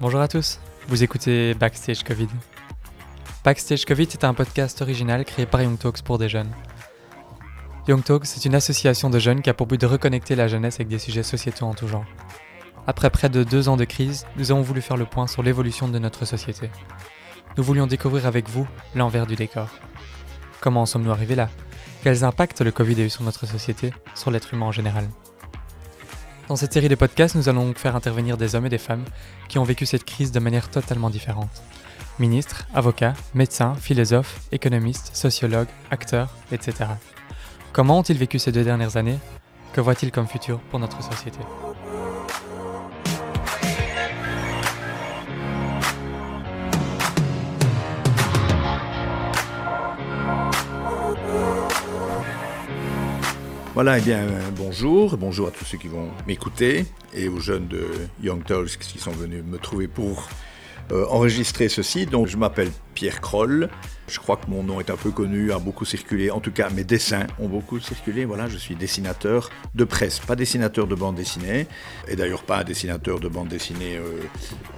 Bonjour à tous, vous écoutez Backstage Covid. Backstage Covid est un podcast original créé par Young Talks pour des jeunes. Young Talks est une association de jeunes qui a pour but de reconnecter la jeunesse avec des sujets sociétaux en tout genre. Après près de deux ans de crise, nous avons voulu faire le point sur l'évolution de notre société. Nous voulions découvrir avec vous l'envers du décor. Comment en sommes-nous arrivés là? Quels impacts le Covid a eu sur notre société, sur l'être humain en général? Dans cette série de podcasts, nous allons faire intervenir des hommes et des femmes qui ont vécu cette crise de manière totalement différente. Ministres, avocats, médecins, philosophes, économistes, sociologues, acteurs, etc. Comment ont-ils vécu ces deux dernières années? Que voient-ils comme futur pour notre société? Voilà, eh bien, euh, bonjour, bonjour à tous ceux qui vont m'écouter et aux jeunes de Young Talks qui sont venus me trouver pour euh, enregistrer ceci. Donc, je m'appelle Pierre Kroll. Je crois que mon nom est un peu connu, a beaucoup circulé. En tout cas, mes dessins ont beaucoup circulé. Voilà, je suis dessinateur de presse, pas dessinateur de bande dessinée. Et d'ailleurs, pas un dessinateur de bande dessinée euh,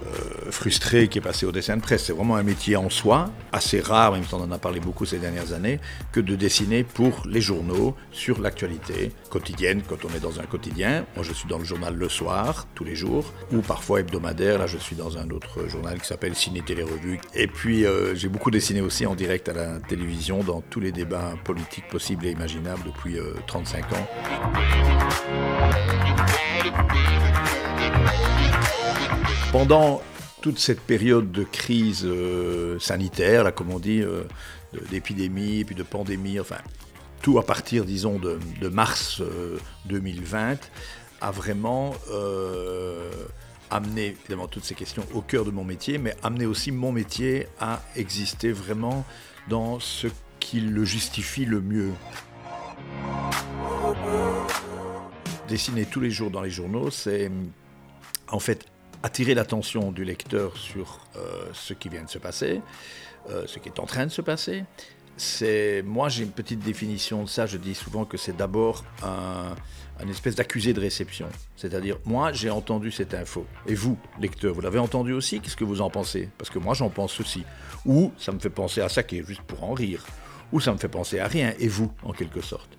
euh, frustré qui est passé au dessin de presse. C'est vraiment un métier en soi, assez rare, même si on en a parlé beaucoup ces dernières années, que de dessiner pour les journaux sur l'actualité quotidienne, quand on est dans un quotidien. Moi, je suis dans le journal Le Soir, tous les jours, ou parfois hebdomadaire. Là, je suis dans un autre journal qui s'appelle Ciné Télé Revue. Et puis, euh, j'ai beaucoup dessiné aussi en direct à la télévision dans tous les débats politiques possibles et imaginables depuis 35 euh, ans. Pendant toute cette période de crise euh, sanitaire, là, comme on dit, d'épidémie, puis de pandémie, enfin, tout à partir, disons, de mars 2020, a vraiment amener évidemment toutes ces questions au cœur de mon métier, mais amener aussi mon métier à exister vraiment dans ce qui le justifie le mieux. Dessiner tous les jours dans les journaux, c'est en fait attirer l'attention du lecteur sur euh, ce qui vient de se passer, euh, ce qui est en train de se passer. C'est moi j'ai une petite définition de ça. Je dis souvent que c'est d'abord un, une espèce d'accusé de réception. C'est-à-dire, moi, j'ai entendu cette info. Et vous, lecteur, vous l'avez entendu aussi? Qu'est-ce que vous en pensez? Parce que moi, j'en pense aussi. Ou ça me fait penser à ça qui est juste pour en rire. Ou ça me fait penser à rien. Et vous, en quelque sorte?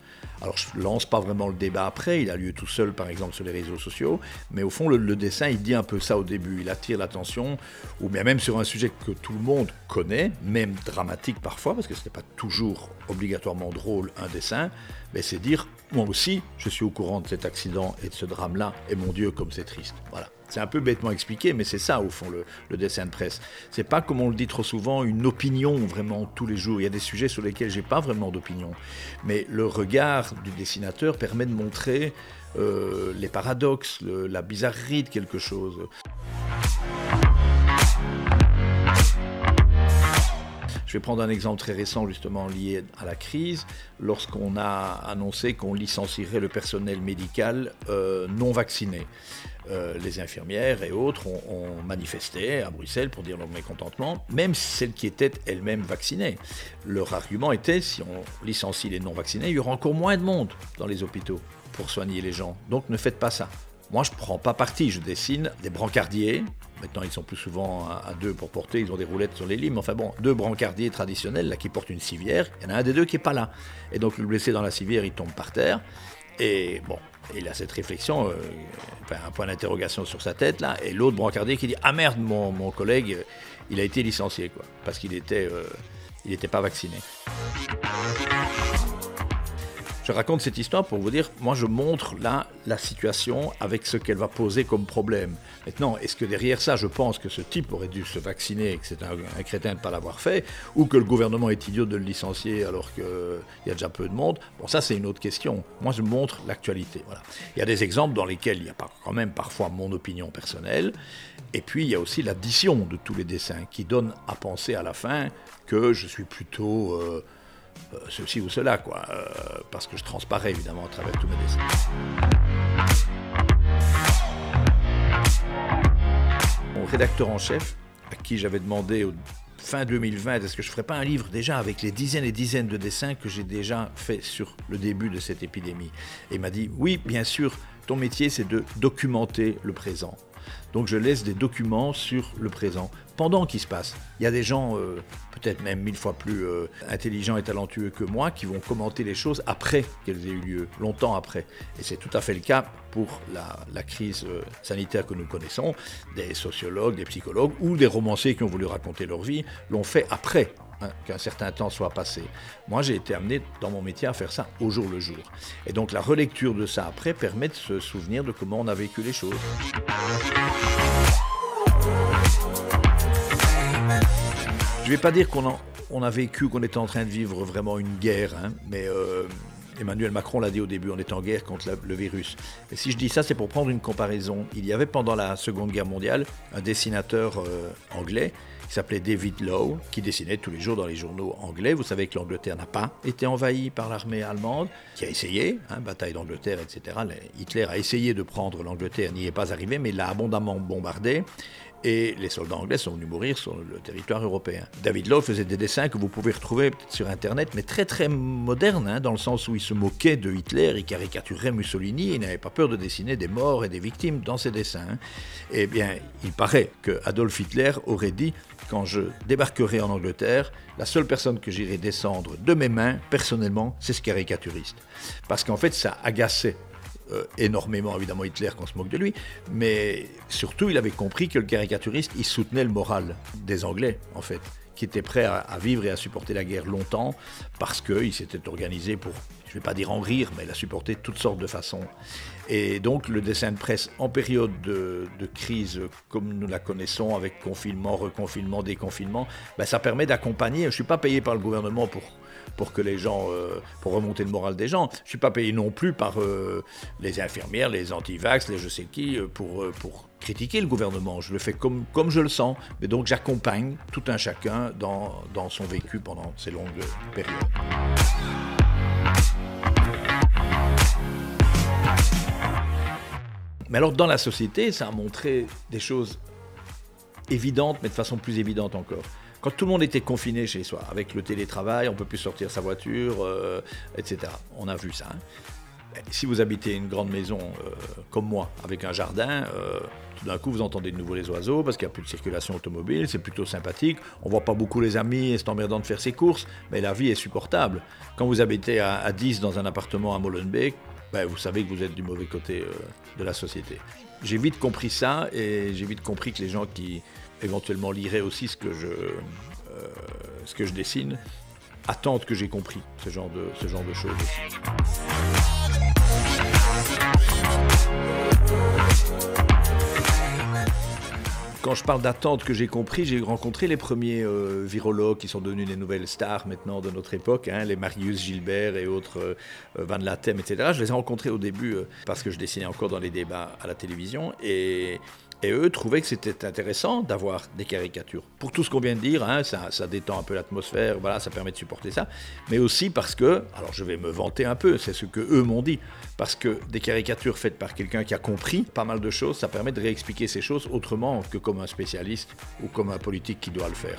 Alors je lance pas vraiment le débat après, il a lieu tout seul par exemple sur les réseaux sociaux, mais au fond le, dessin il dit un peu ça au début, il attire l'attention, ou bien même sur un sujet que tout le monde connaît, même dramatique parfois, parce que ce n'est pas toujours obligatoirement drôle un dessin, mais c'est dire moi aussi je suis au courant de cet accident et de ce drame-là, et mon Dieu comme c'est triste. Voilà. C'est un peu bêtement expliqué, mais c'est ça au fond le, dessin de presse. C'est pas comme on le dit trop souvent une opinion vraiment tous les jours. Il y a des sujets sur lesquels j'ai pas vraiment d'opinion, mais le regard du dessinateur permet de montrer euh, les paradoxes, la bizarrerie de quelque chose. Je vais prendre un exemple très récent justement lié à la crise, lorsqu'on a annoncé qu'on licencierait le personnel médical euh, non vacciné. Euh, les infirmières et autres ont, manifesté à Bruxelles pour dire leur mécontentement, même celles qui étaient elles-mêmes vaccinées. Leur argument était, si on licencie les non-vaccinés, il y aura encore moins de monde dans les hôpitaux pour soigner les gens. Donc ne faites pas ça. Moi, je ne prends pas parti, je dessine des brancardiers. Maintenant, ils sont plus souvent à, deux pour porter, ils ont des roulettes sur les limes. Enfin bon, deux brancardiers traditionnels là, qui portent une civière. Il y en a un des deux qui n'est pas là. Et donc, le blessé dans la civière, il tombe par terre. Et bon, il a cette réflexion, euh, un point d'interrogation sur sa tête là, et l'autre brancardier qui dit Ah merde, mon, mon collègue, il a été licencié, quoi, parce qu'il était, euh, n'était pas vacciné. Je raconte cette histoire pour vous dire, moi je montre là la situation avec ce qu'elle va poser comme problème. Maintenant, est-ce que derrière ça, je pense que ce type aurait dû se vacciner et que c'est un, crétin de ne pas l'avoir fait, ou que le gouvernement est idiot de le licencier alors qu'il y a déjà peu de monde? Bon, ça c'est une autre question. Moi je montre l'actualité. Il y a des exemples dans lesquels il y a quand même parfois mon opinion personnelle, et puis il y a aussi l'addition de tous les dessins qui donne à penser à la fin que je suis plutôt... Euh, euh, ceci ou cela, quoi, euh, parce que je transparais évidemment à travers tous mes dessins. Mon rédacteur en chef, à qui j'avais demandé fin 2020, est-ce que je ne ferais pas un livre déjà avec les dizaines et dizaines de dessins que j'ai déjà fait sur le début de cette épidémie? Et il m'a dit, oui, bien sûr, ton métier c'est de documenter le présent. Donc je laisse des documents sur le présent pendant qu'il se passe. Il y a des gens, euh, peut-être même mille fois plus euh, intelligents et talentueux que moi, qui vont commenter les choses après qu'elles aient eu lieu, longtemps après. Et c'est tout à fait le cas pour la, crise euh, sanitaire que nous connaissons. Des sociologues, des psychologues ou des romanciers qui ont voulu raconter leur vie l'ont fait après hein, qu'un certain temps soit passé. Moi, j'ai été amené dans mon métier à faire ça au jour le jour. Et donc la relecture de ça après permet de se souvenir de comment on a vécu les choses. Je ne vais pas dire qu'on a, vécu, qu'on était en train de vivre vraiment une guerre, hein, mais euh, Emmanuel Macron l'a dit au début, on est en guerre contre le virus. Si je dis ça, c'est pour prendre une comparaison. Il y avait pendant la Seconde Guerre mondiale un dessinateur euh, anglais qui s'appelait David Lowe, qui dessinait tous les jours dans les journaux anglais. Vous savez que l'Angleterre n'a pas été envahie par l'armée allemande, qui a essayé, hein, bataille d'Angleterre, etc. Hitler a essayé de prendre l'Angleterre, n'y est pas arrivé, mais l'a abondamment bombardé et les soldats anglais sont venus mourir sur le territoire européen. David Lowe faisait des dessins que vous pouvez retrouver sur Internet, mais très très modernes, hein, dans le sens où il se moquait de Hitler, il caricaturait Mussolini, il n'avait pas peur de dessiner des morts et des victimes dans ses dessins. Hein. Eh bien, il paraît que Adolf Hitler aurait dit quand je débarquerai en Angleterre, la seule personne que j'irai descendre de mes mains, personnellement, c'est ce caricaturiste. Parce qu'en fait, ça agaçait euh, énormément évidemment Hitler qu'on se moque de lui, mais surtout il avait compris que le caricaturiste, il soutenait le moral des Anglais en fait, qui étaient prêts à, vivre et à supporter la guerre longtemps parce qu'il s'était organisé pour, je ne vais pas dire en rire, mais il a supporté toutes sortes de façons. Et donc le dessin de presse en période de, crise comme nous la connaissons, avec confinement, reconfinement, déconfinement, ben, ça permet d'accompagner. Je ne suis pas payé par le gouvernement pour pour que les gens, euh, pour remonter le moral des gens. Je suis pas payé non plus par euh, les infirmières, les anti-vax, les je sais qui, euh, pour, pour critiquer le gouvernement. Je le fais comme, comme je le sens. Mais donc j'accompagne tout un chacun dans, dans son vécu pendant ces longues périodes. Mais alors dans la société, ça a montré des choses évidentes, mais de façon plus évidente encore quand tout le monde était confiné chez soi, avec le télétravail, on peut plus sortir sa voiture, euh, etc. On a vu ça. Hein. Si vous habitez une grande maison euh, comme moi, avec un jardin, euh, tout d'un coup vous entendez de nouveau les oiseaux parce qu'il n'y a plus de circulation automobile, c'est plutôt sympathique. On voit pas beaucoup les amis et c'est emmerdant de faire ses courses, mais la vie est supportable. Quand vous habitez à, 10 dans un appartement à Molenbeek, ben, vous savez que vous êtes du mauvais côté de la société. J'ai vite compris ça et j'ai vite compris que les gens qui éventuellement liraient aussi ce que je, euh, ce que je dessine, attendent que j'ai compris ce genre de, ce genre de choses. Quand je parle d'attente que j'ai compris, j'ai rencontré les premiers euh, virologues qui sont devenus les nouvelles stars maintenant de notre époque, hein, les Marius Gilbert et autres, euh, Van Latem, etc. Je les ai rencontrés au début parce que je dessinais encore dans les débats à la télévision et et eux trouvaient que c'était intéressant d'avoir des caricatures. Pour tout ce qu'on vient de dire, hein, ça, détend un peu l'atmosphère, voilà, ça permet de supporter ça. Mais aussi parce que, alors je vais me vanter un peu, c'est ce que eux m'ont dit, parce que des caricatures faites par quelqu'un qui a compris pas mal de choses, ça permet de réexpliquer ces choses autrement que comme un spécialiste ou comme un politique qui doit le faire.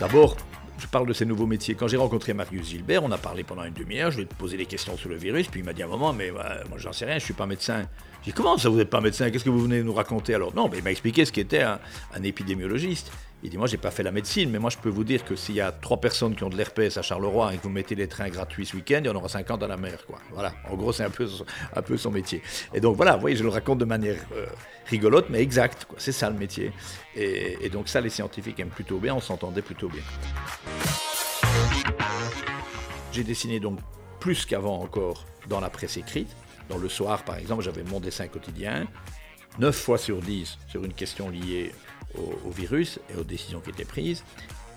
D'abord, je parle de ces nouveaux métiers. Quand j'ai rencontré Marius Gilbert, on a parlé pendant une demi-heure, je lui ai posé des questions sur le virus, puis il m'a dit à un moment, mais moi j'en sais rien, je ne suis pas médecin. J'ai dit, comment ça vous n'êtes pas médecin? Qu'est-ce que vous venez nous raconter? Alors Non, mais il m'a expliqué ce qu'était un épidémiologiste. Il dit, moi, j'ai pas fait la médecine, mais moi, je peux vous dire que s'il y a trois personnes qui ont de l'herpès à Charleroi et que vous mettez des trains gratuits ce week-end, il y en aura 50 à la mer, quoi. Voilà. En gros, c'est un peu, un peu son métier. Et donc, voilà, vous voyez, je le raconte de manière euh, rigolote, mais exacte. C'est ça le métier. Et, et donc, ça, les scientifiques aiment plutôt bien, on s'entendait plutôt bien. J'ai dessiné donc plus qu'avant encore dans la presse écrite. Dans le soir, par exemple, j'avais mon dessin quotidien. 9 fois sur 10 sur une question liée au, virus et aux décisions qui étaient prises.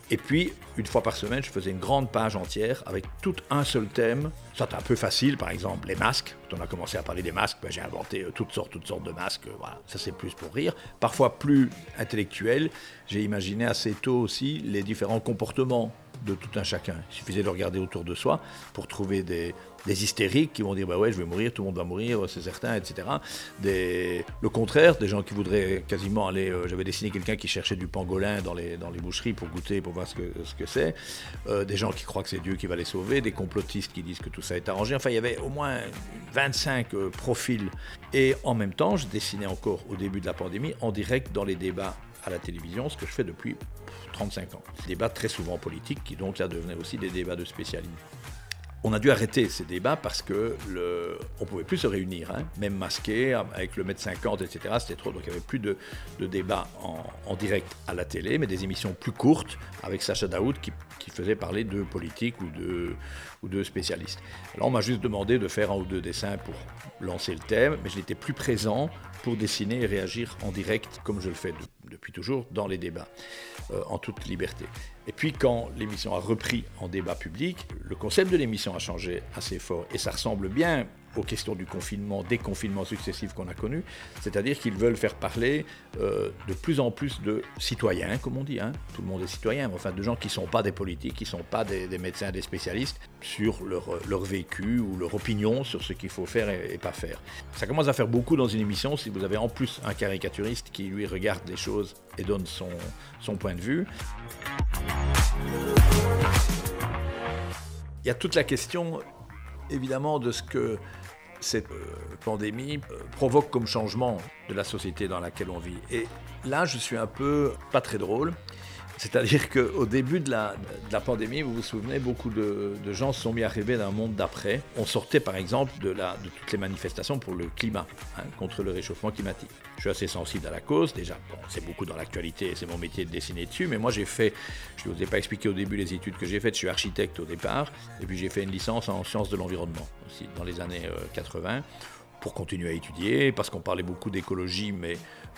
Et puis, une fois par semaine, je faisais une grande page entière avec tout un seul thème. Soit un peu facile, par exemple, les masques. Quand on a commencé à parler des masques, ben, j'ai inventé euh, toutes sortes, toutes sortes de masques. Voilà, ça c'est plus pour rire. Parfois plus intellectuel. J'ai imaginé assez tôt aussi les différents comportements de tout un chacun. Il suffisait de regarder autour de soi pour trouver des, hystériques qui vont dire bah ouais je vais mourir, tout le monde va mourir, c'est certain, etc. Le contraire, des gens qui voudraient quasiment aller. Euh, j'avais dessiné quelqu'un qui cherchait du pangolin dans les, dans les boucheries pour goûter, pour voir ce que ce que c'est. Euh, des gens qui croient que c'est Dieu qui va les sauver, des complotistes qui disent que tout ça est arrangé. Enfin, il y avait au moins 25 euh, profils. Et en même temps, je dessinais encore au début de la pandémie en direct dans les débats à la télévision, ce que je fais depuis 35 ans. Des débats très souvent politiques qui donc là devenaient aussi des débats de spécialistes on a dû arrêter ces débats parce que le, on pouvait plus se réunir, hein. même masqué avec le mètre 50, etc. C'était trop, donc il n'y avait plus de, débats en, direct à la télé, mais des émissions plus courtes avec Sacha Daoud qui, faisait parler de politique ou de, spécialistes. Alors on m'a juste demandé de faire un ou deux dessins pour lancer le thème, mais je n'étais plus présent pour dessiner et réagir en direct comme je le fais depuis toujours dans les débats, euh, en toute liberté. Et puis quand l'émission a repris en débat public, le concept de l'émission a changé assez fort. Et ça ressemble bien aux questions du confinement, des confinements successifs qu'on a connus, c'est-à-dire qu'ils veulent faire parler euh, de plus en plus de citoyens, comme on dit, hein. tout le monde est citoyen, mais enfin de gens qui ne sont pas des politiques, qui ne sont pas des, médecins, des spécialistes, sur leur, leur, vécu ou leur opinion sur ce qu'il faut faire et, pas faire. Ça commence à faire beaucoup dans une émission si vous avez en plus un caricaturiste qui lui regarde les choses et donne son point de vue. Il y a toute la question évidemment de ce que cette euh, pandémie euh, provoque comme changement de la société dans laquelle on vit. Et là, je suis un peu pas très drôle. C'est-à-dire qu'au début de la, pandémie, vous vous souvenez, beaucoup de, gens se sont mis à rêver d'un monde d'après. On sortait par exemple de, toutes les manifestations pour le climat, hein, contre le réchauffement climatique. Je suis assez sensible à la cause, déjà, c'est beaucoup dans l'actualité, c'est mon métier de dessiner dessus, mais moi j'ai fait, je ne vous ai pas expliqué au début les études que j'ai faites, je suis architecte au départ, et puis j'ai fait une licence en sciences de l'environnement aussi dans les années 80 euh, pour continuer à étudier, parce qu'on parlait beaucoup d'écologie, mais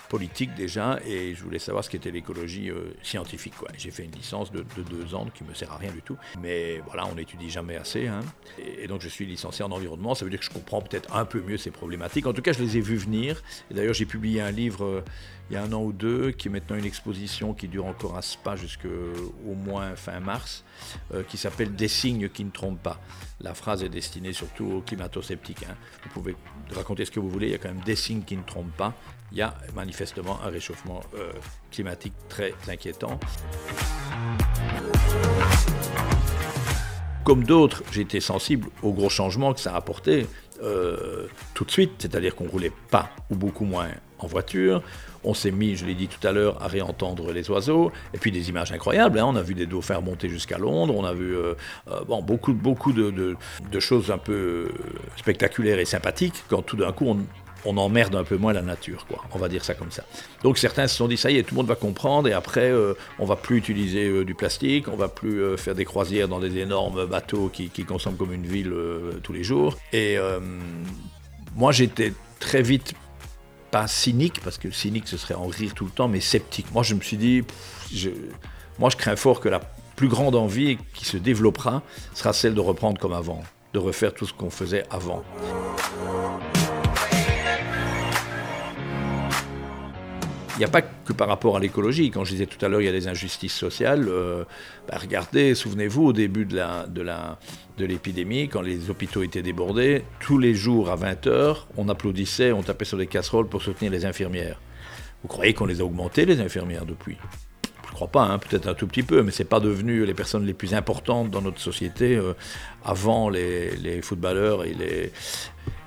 politique déjà, et je voulais savoir ce qu'était l'écologie euh, scientifique. J'ai fait une licence de, deux ans qui me sert à rien du tout, mais voilà, on n'étudie jamais assez. Hein. Et, donc je suis licencié en environnement, ça veut dire que je comprends peut-être un peu mieux ces problématiques. En tout cas, je les ai vues venir. D'ailleurs, j'ai publié un livre euh, il y a un an ou deux, qui est maintenant une exposition qui dure encore à Spa jusqu'au moins fin mars, euh, qui s'appelle Des signes qui ne trompent pas. La phrase est destinée surtout aux climato-sceptiques. Hein. Vous pouvez raconter ce que vous voulez, il y a quand même des signes qui ne trompent pas il y a manifestement un réchauffement euh, climatique très inquiétant. Comme d'autres, été sensible aux gros changements que ça a apporté euh, tout de suite, c'est-à-dire qu'on roulait pas ou beaucoup moins en voiture. On s'est mis, je l'ai dit tout à l'heure, à réentendre les oiseaux, et puis des images incroyables. Hein. On a vu des dauphins monter jusqu'à Londres, on a vu euh, bon, beaucoup, beaucoup de, choses un peu spectaculaires et sympathiques quand tout d'un coup on, emmerde un peu moins la nature, quoi. On va dire ça comme ça. Donc certains se sont dit ça y est, tout le monde va comprendre et après euh, on va plus utiliser euh, du plastique, on va plus euh, faire des croisières dans des énormes bateaux qui, consomment comme une ville tous les jours. Et moi j'étais très vite pas cynique parce que cynique ce serait en rire tout le temps, mais sceptique. Moi je me suis dit, moi je crains fort que la plus grande envie qui se développera sera celle de reprendre comme avant, de refaire tout ce qu'on faisait avant. Il n'y a pas que par rapport à l'écologie. Quand je disais tout à l'heure, il y a des injustices sociales. Euh, bah, regardez, souvenez-vous, au début de, l'épidémie, quand les hôpitaux étaient débordés, tous les jours à 20h, on applaudissait, on tapait sur les casseroles pour soutenir les infirmières. Vous croyez qu'on les a augmentées, les infirmières, depuis? Je ne crois pas, hein, peut-être un tout petit peu, mais ce n'est pas devenu les personnes les plus importantes dans notre société euh, avant les, footballeurs et les,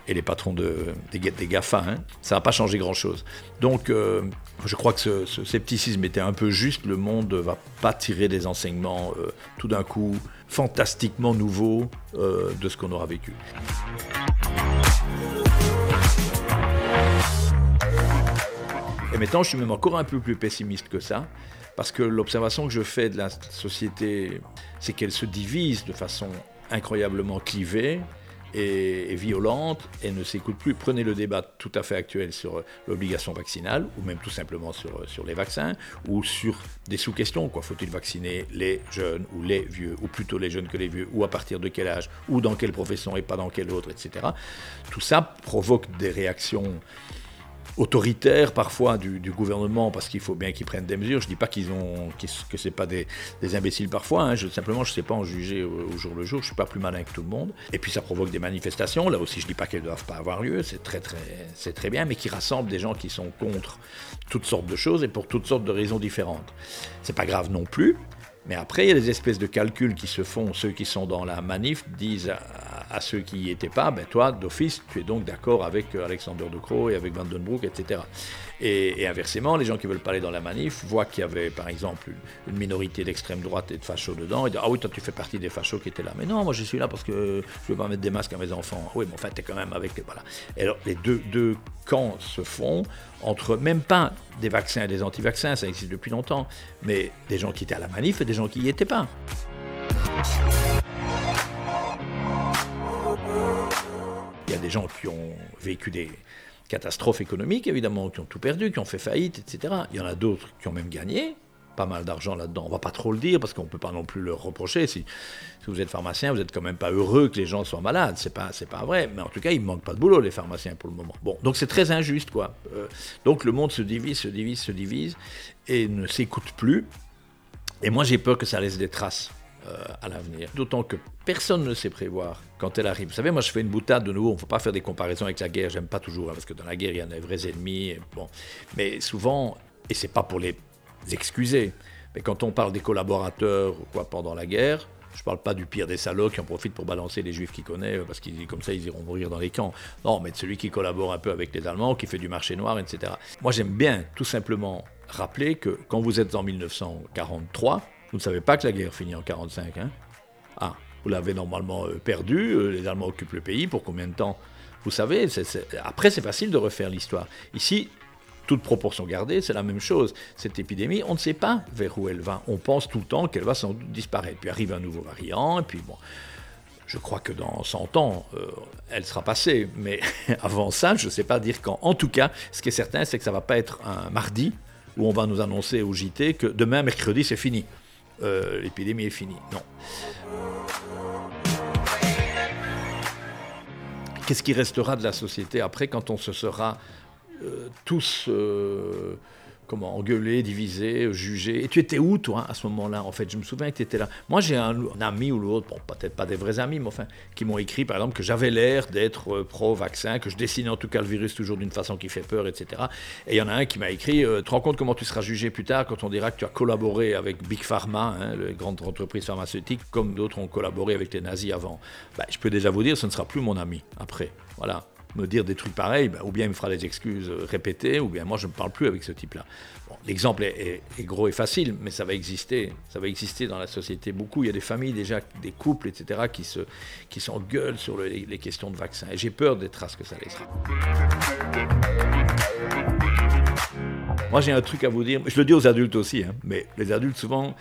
et les patrons de, des, GAFA. Hein. Ça n'a pas changé grand-chose. Donc, euh, je crois que ce, scepticisme était un peu juste. Le monde ne va pas tirer des enseignements euh, tout d'un coup fantastiquement nouveaux euh, de ce qu'on aura vécu. Et maintenant, je suis même encore un peu plus pessimiste que ça, parce que l'observation que je fais de la société, c'est qu'elle se divise de façon incroyablement clivée, est, violente et ne s'écoute plus. Prenez le débat tout à fait actuel sur l'obligation vaccinale, ou même tout simplement sur, sur les vaccins, ou sur des sous-questions. Quoi. Faut-il vacciner les jeunes ou les vieux, ou plutôt les jeunes que les vieux, ou à partir de quel âge, ou dans quelle profession et pas dans quelle autre, etc. Tout ça provoque des réactions autoritaire parfois du, gouvernement parce qu'il faut bien qu'ils prennent des mesures. Je ne dis pas qu'ils ont, que ce pas des, imbéciles parfois. Hein. Simplement, je ne sais pas en juger au, jour le jour. Je ne suis pas plus malin que tout le monde. Et puis ça provoque des manifestations. Là aussi, je ne dis pas qu'elles ne doivent pas avoir lieu. C'est très, très, très bien, mais qui rassemblent des gens qui sont contre toutes sortes de choses et pour toutes sortes de raisons différentes. C'est pas grave non plus. Mais après, il y a des espèces de calculs qui se font. Ceux qui sont dans la manif disent à, ceux qui n'y étaient pas, ben toi, d'office, tu es donc d'accord avec euh, Alexander De Croo et avec Van Den Broek, etc. Et, inversement, les gens qui veulent pas aller dans la manif voient qu'il y avait, par exemple, une, minorité d'extrême droite et de fachos dedans, et disent Ah oui, toi, tu fais partie des fachos qui étaient là. Mais non, moi, je suis là parce que je veux pas mettre des masques à mes enfants. Oui, mais en fait, tu es quand même avec. Voilà. Et alors, les deux, deux camps se font entre même pas des vaccins et des anti-vaccins, ça existe depuis longtemps, mais des gens qui étaient à la manif et des gens qui n'y étaient pas. Il y a des gens qui ont vécu des catastrophes économiques, évidemment, qui ont tout perdu, qui ont fait faillite, etc. Il y en a d'autres qui ont même gagné, pas mal d'argent là-dedans. On va pas trop le dire parce qu'on ne peut pas non plus leur reprocher. Si, vous êtes pharmacien, vous n'êtes quand même pas heureux que les gens soient malades. C'est pas, pas vrai. Mais en tout cas, il ne manque pas de boulot les pharmaciens pour le moment. Bon, donc c'est très injuste quoi. Euh, donc le monde se divise, se divise, se divise et ne s'écoute plus. Et moi j'ai peur que ça laisse des traces. Euh, à l'avenir. D'autant que personne ne sait prévoir quand elle arrive. Vous savez, moi je fais une boutade de nouveau, on ne faut pas faire des comparaisons avec la guerre, j'aime pas toujours, hein, parce que dans la guerre il y a des vrais ennemis. bon. Mais souvent, et c'est pas pour les excuser. Mais quand on parle des collaborateurs quoi, pendant la guerre, je ne parle pas du pire des salauds qui en profitent pour balancer les juifs qu'ils connaissent, parce qu'ils comme ça ils iront mourir dans les camps. Non, mais de celui qui collabore un peu avec les Allemands, qui fait du marché noir, etc. Moi j'aime bien tout simplement rappeler que quand vous êtes en 1943, vous ne savez pas que la guerre finit en 1945. Hein? Ah, vous l'avez normalement euh, perdu, euh, les Allemands occupent le pays, pour combien de temps? Vous savez, après c'est facile de refaire l'histoire. Ici, toute proportion gardée, c'est la même chose. Cette épidémie, on ne sait pas vers où elle va. On pense tout le temps qu'elle va sans doute disparaître. Puis arrive un nouveau variant, et puis bon. Je crois que dans 100 ans, euh, elle sera passée. Mais avant ça, je ne sais pas dire quand. En tout cas, ce qui est certain, c'est que ça ne va pas être un mardi où on va nous annoncer au JT que demain, mercredi, c'est fini. Euh, l'épidémie est finie. Non. Qu'est-ce qui restera de la société après quand on se sera euh, tous euh, comment engueuler, diviser, juger. Et tu étais où, toi, à ce moment-là En fait, je me souviens que tu étais là. Moi, j'ai un, ami ou l'autre, bon, peut-être pas des vrais amis, mais enfin, qui m'ont écrit, par exemple, que j'avais l'air d'être euh, pro-vaccin, que je dessinais en tout cas le virus toujours d'une façon qui fait peur, etc. Et il y en a un qui m'a écrit Tu te rends compte comment tu seras jugé plus tard quand on dira que tu as collaboré avec Big Pharma, hein, les grandes entreprises pharmaceutiques, comme d'autres ont collaboré avec les nazis avant ben, Je peux déjà vous dire, ce ne sera plus mon ami après. Voilà me dire des trucs pareils, ben, ou bien il me fera des excuses répétées, ou bien moi je ne parle plus avec ce type-là. L'exemple est, gros et facile, mais ça va exister. Ça va exister dans la société beaucoup. Il y a des familles déjà, des couples, etc., qui, se, qui s'engueulent sur les questions de vaccins. Et j'ai peur des traces que ça laissera. Moi j'ai un truc à vous dire, je le dis aux adultes aussi, hein, mais les adultes souvent,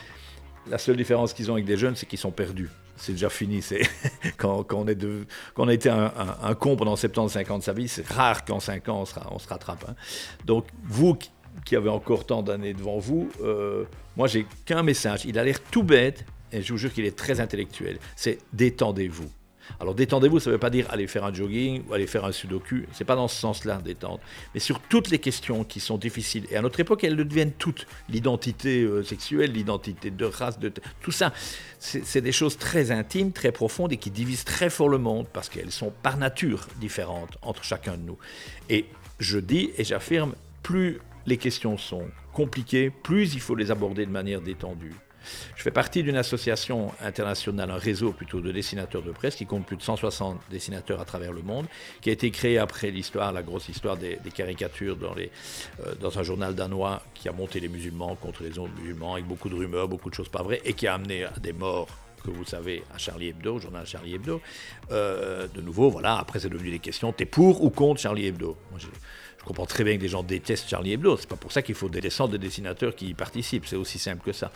la seule différence qu'ils ont avec des jeunes, c'est qu'ils sont perdus c'est déjà fini. C'est quand, on est de, on a été un, con pendant 70, 50 sa vie, c'est rare qu'en 5 ans on se, rattrape. Hein. Donc vous qui avez encore tant d'années devant vous, euh, moi j'ai qu'un message. Il a l'air tout bête, et je vous jure qu'il est très intellectuel. C'est détendez-vous. Alors détendez-vous, ça ne veut pas dire aller faire un jogging ou aller faire un sudoku, c'est pas dans ce sens-là détendre, mais sur toutes les questions qui sont difficiles. Et à notre époque, elles le deviennent toutes. L'identité euh, sexuelle, l'identité de race, de tout ça, c'est des choses très intimes, très profondes et qui divisent très fort le monde parce qu'elles sont par nature différentes entre chacun de nous. Et je dis et j'affirme, plus les questions sont compliquées, plus il faut les aborder de manière détendue. Je fais partie d'une association internationale, un réseau plutôt de dessinateurs de presse qui compte plus de 160 dessinateurs à travers le monde, qui a été créé après l'histoire, la grosse histoire des, caricatures dans, euh, dans un journal danois qui a monté les musulmans contre les autres musulmans avec beaucoup de rumeurs, beaucoup de choses pas vraies et qui a amené à des morts que vous savez à Charlie Hebdo, journal Charlie Hebdo. Euh, de nouveau, voilà, après c'est devenu des questions, t'es pour ou contre Charlie Hebdo? Je comprends très bien que des gens détestent Charlie Hebdo. C'est pas pour ça qu'il faut des descentes de dessinateurs qui y participent. C'est aussi simple que ça.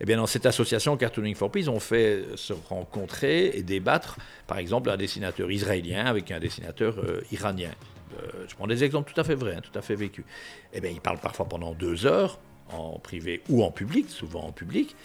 Eh bien, dans cette association Cartooning for Peace, on fait se rencontrer et débattre, par exemple, un dessinateur israélien avec un dessinateur euh, iranien. Euh, je prends des exemples tout à fait vrais, hein, tout à fait vécus. Eh bien, ils parlent parfois pendant deux heures, en privé ou en public, souvent en public.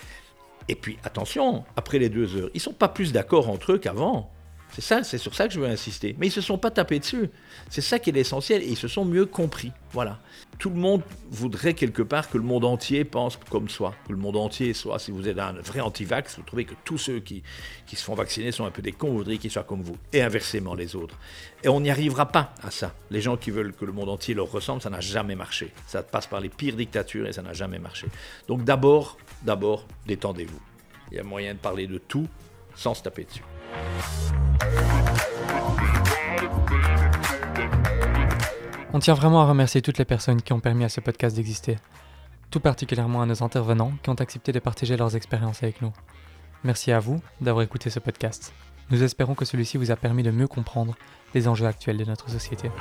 Et puis, attention, après les deux heures, ils sont pas plus d'accord entre eux qu'avant. C'est ça, c'est sur ça que je veux insister. Mais ils se sont pas tapés dessus. C'est ça qui est l'essentiel ils se sont mieux compris. Voilà. Tout le monde voudrait quelque part que le monde entier pense comme soi. Que le monde entier soit, si vous êtes un vrai anti-vax, vous trouvez que tous ceux qui, qui se font vacciner sont un peu des cons, vous voudriez qu'ils soient comme vous. Et inversement les autres. Et on n'y arrivera pas à ça. Les gens qui veulent que le monde entier leur ressemble, ça n'a jamais marché. Ça passe par les pires dictatures et ça n'a jamais marché. Donc d'abord, d'abord, détendez-vous. Il y a moyen de parler de tout sans se taper dessus. On tient vraiment à remercier toutes les personnes qui ont permis à ce podcast d'exister, tout particulièrement à nos intervenants qui ont accepté de partager leurs expériences avec nous. Merci à vous d'avoir écouté ce podcast. Nous espérons que celui-ci vous a permis de mieux comprendre les enjeux actuels de notre société.